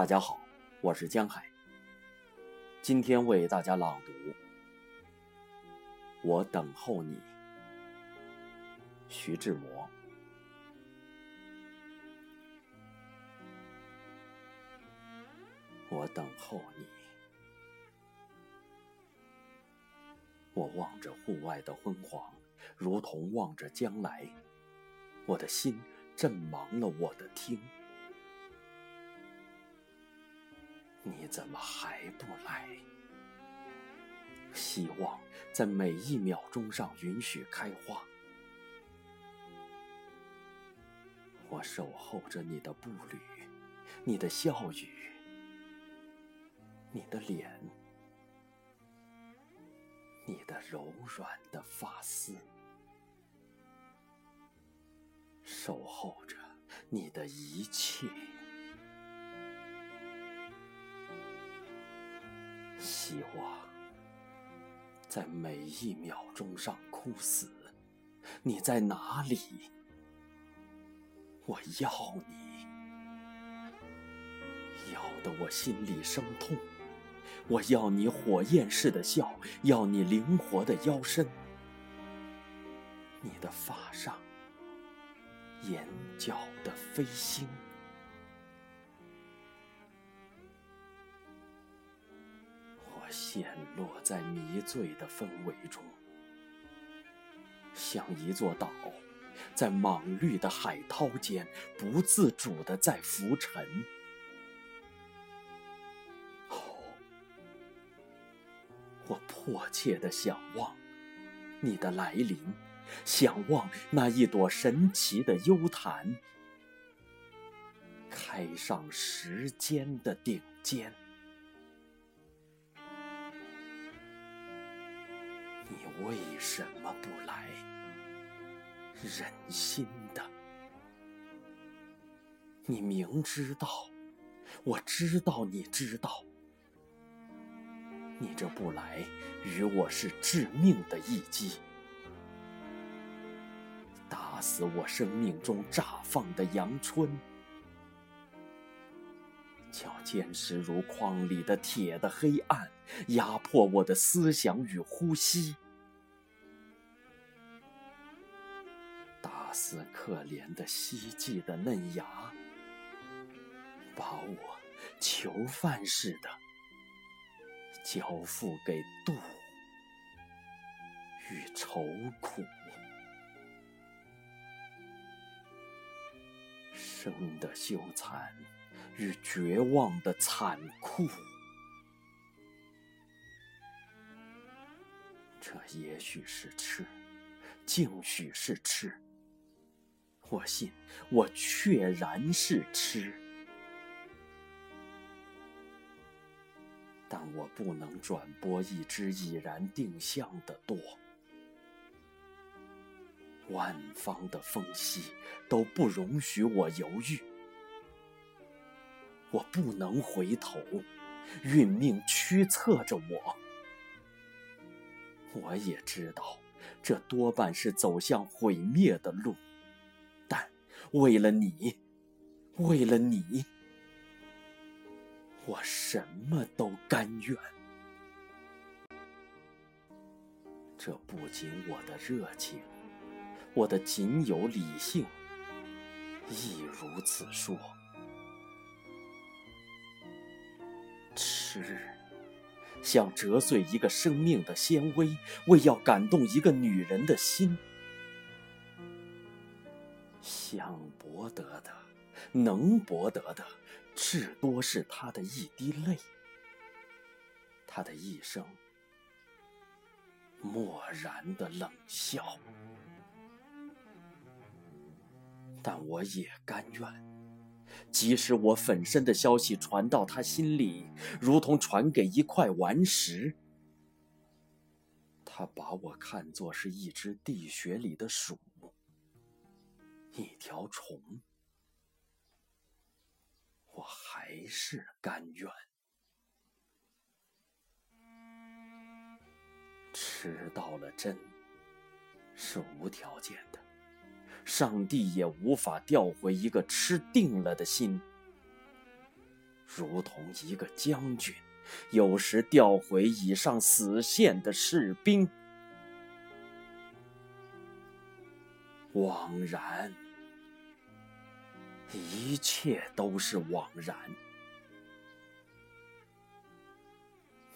大家好，我是江海。今天为大家朗读《我等候你》，徐志摩。我等候你，我望着户外的昏黄，如同望着将来。我的心正忙了我的听。你怎么还不来？希望在每一秒钟上允许开花。我守候着你的步履，你的笑语，你的脸，你的柔软的发丝，守候着你的一切。希望在每一秒钟上枯死。你在哪里？我要你，要得我心里生痛。我要你火焰似的笑，要你灵活的腰身，你的发上眼角的飞星。陷落在迷醉的氛围中，像一座岛，在莽绿的海涛间不自主的在浮沉。哦，我迫切的想望你的来临，想望那一朵神奇的幽潭，开上时间的顶尖。为什么不来？忍心的，你明知道，我知道你知道，你这不来与我是致命的一击，打死我生命中绽放的阳春，叫坚实如矿里的铁的黑暗压迫我的思想与呼吸。似可怜的希冀的嫩芽，把我囚犯似的交付给妒与愁苦，生的羞惭与绝望的残酷，这也许是痴，竟许是痴。我信，我确然是痴，但我不能转播一只已然定向的舵。万方的缝隙都不容许我犹豫，我不能回头，运命驱策着我。我也知道，这多半是走向毁灭的路。为了你，为了你，我什么都甘愿。这不仅我的热情，我的仅有理性亦如此说。痴，想折碎一个生命的纤维，为要感动一个女人的心。想博得的，能博得的，至多是他的一滴泪，他的一声漠然的冷笑。但我也甘愿，即使我粉身的消息传到他心里，如同传给一块顽石，他把我看作是一只地穴里的鼠。条虫，我还是甘愿。吃到了真，是无条件的，上帝也无法调回一个吃定了的心。如同一个将军，有时调回已上死线的士兵。枉然，一切都是枉然。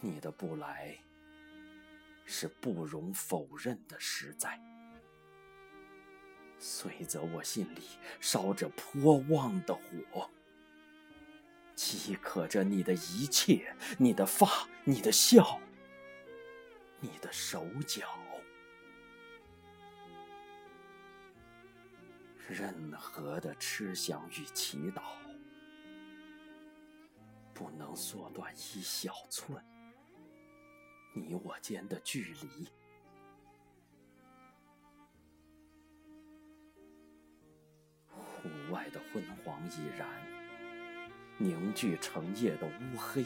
你的不来，是不容否认的实在。虽则我心里烧着颇旺的火，饥渴着你的一切，你的发，你的笑，你的手脚，任何的痴想与祈祷，不能缩短一小寸。你我间的距离，户外的昏黄已然凝聚成夜的乌黑，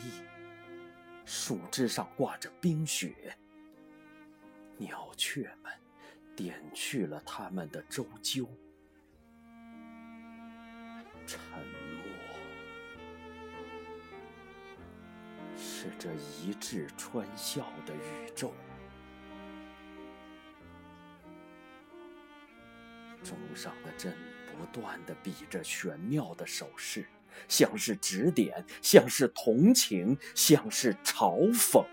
树枝上挂着冰雪，鸟雀们点去了它们的周啾，沉默。是这一掷穿笑的宇宙，钟上的针不断的比着玄妙的手势，像是指点，像是同情，像是嘲讽。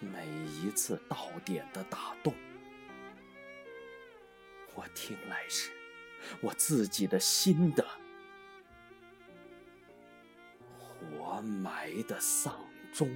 每一次到点的打动，我听来时，我自己的心的活。埋的丧钟。